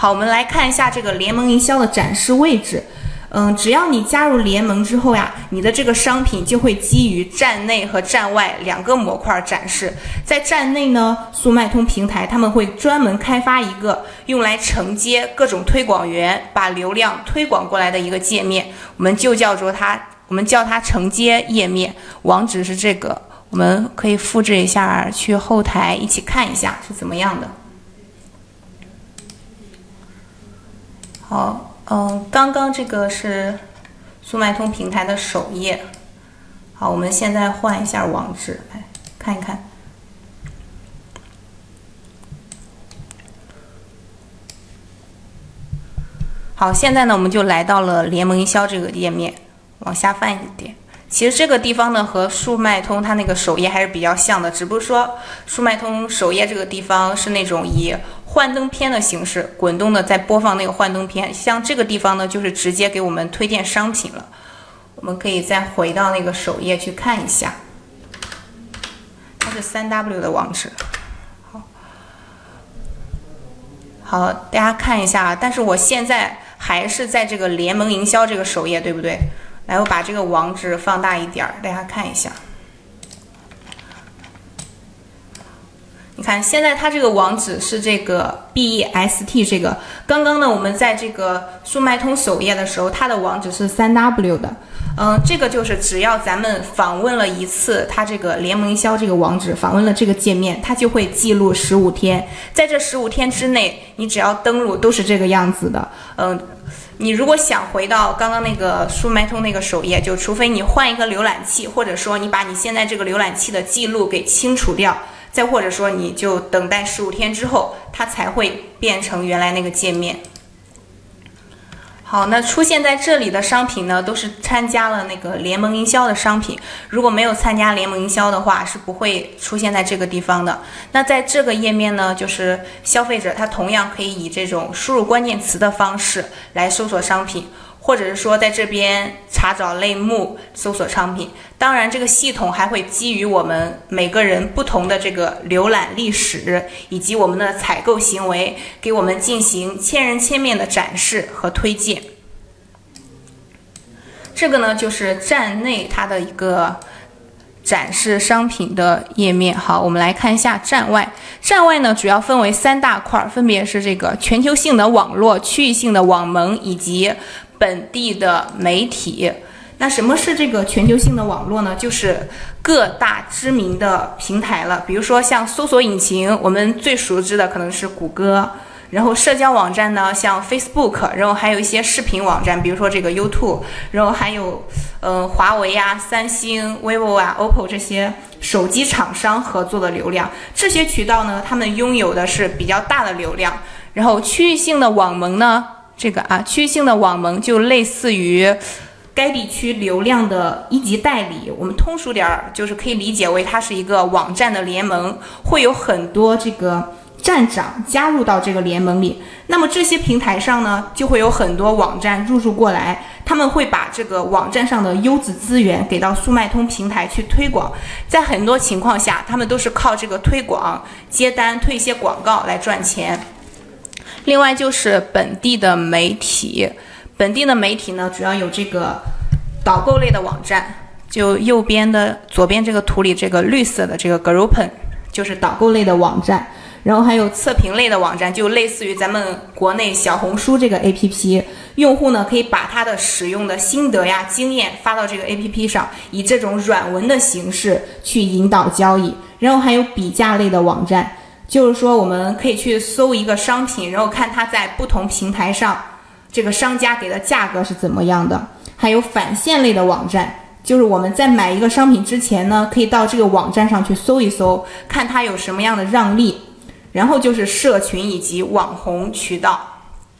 好，我们来看一下这个联盟营销的展示位置。嗯，只要你加入联盟之后呀，你的这个商品就会基于站内和站外两个模块展示。在站内呢，速卖通平台他们会专门开发一个用来承接各种推广源把流量推广过来的一个界面，我们就叫做它，我们叫它承接页面。网址是这个，我们可以复制一下，去后台一起看一下是怎么样的。好。嗯，刚刚这个是速卖通平台的首页。好，我们现在换一下网址来看一看。好，现在呢，我们就来到了联盟营销这个页面，往下翻一点。其实这个地方呢，和速卖通它那个首页还是比较像的，只不过说速卖通首页这个地方是那种以幻灯片的形式滚动的在播放那个幻灯片，像这个地方呢，就是直接给我们推荐商品了。我们可以再回到那个首页去看一下，它是三 W 的网址。好，好，大家看一下，但是我现在还是在这个联盟营销这个首页，对不对？来，我把这个网址放大一点儿，大家看一下。你看，现在它这个网址是这个 B E S T 这个。刚刚呢，我们在这个速卖通首页的时候，它的网址是三 W 的。嗯，这个就是只要咱们访问了一次它这个联盟营销这个网址，访问了这个界面，它就会记录十五天。在这十五天之内，你只要登录都是这个样子的。嗯，你如果想回到刚刚那个速卖通那个首页，就除非你换一个浏览器，或者说你把你现在这个浏览器的记录给清除掉。再或者说，你就等待十五天之后，它才会变成原来那个界面。好，那出现在这里的商品呢，都是参加了那个联盟营销的商品。如果没有参加联盟营销的话，是不会出现在这个地方的。那在这个页面呢，就是消费者他同样可以以这种输入关键词的方式来搜索商品。或者是说，在这边查找类目搜索商品，当然这个系统还会基于我们每个人不同的这个浏览历史以及我们的采购行为，给我们进行千人千面的展示和推荐。这个呢，就是站内它的一个展示商品的页面。好，我们来看一下站外。站外呢，主要分为三大块，分别是这个全球性的网络、区域性的网盟以及。本地的媒体，那什么是这个全球性的网络呢？就是各大知名的平台了，比如说像搜索引擎，我们最熟知的可能是谷歌，然后社交网站呢，像 Facebook，然后还有一些视频网站，比如说这个 YouTube，然后还有嗯华为呀、三星、vivo 啊、OPPO 这些手机厂商合作的流量，这些渠道呢，他们拥有的是比较大的流量，然后区域性的网盟呢。这个啊，区域性的网盟就类似于该地区流量的一级代理。我们通俗点儿，就是可以理解为它是一个网站的联盟，会有很多这个站长加入到这个联盟里。那么这些平台上呢，就会有很多网站入驻过来，他们会把这个网站上的优质资源给到速卖通平台去推广。在很多情况下，他们都是靠这个推广接单、推一些广告来赚钱。另外就是本地的媒体，本地的媒体呢，主要有这个导购类的网站，就右边的左边这个图里这个绿色的这个 Groupen，就是导购类的网站，然后还有测评类的网站，就类似于咱们国内小红书这个 APP，用户呢可以把他的使用的心得呀、经验发到这个 APP 上，以这种软文的形式去引导交易，然后还有比价类的网站。就是说，我们可以去搜一个商品，然后看它在不同平台上，这个商家给的价格是怎么样的。还有返现类的网站，就是我们在买一个商品之前呢，可以到这个网站上去搜一搜，看它有什么样的让利。然后就是社群以及网红渠道。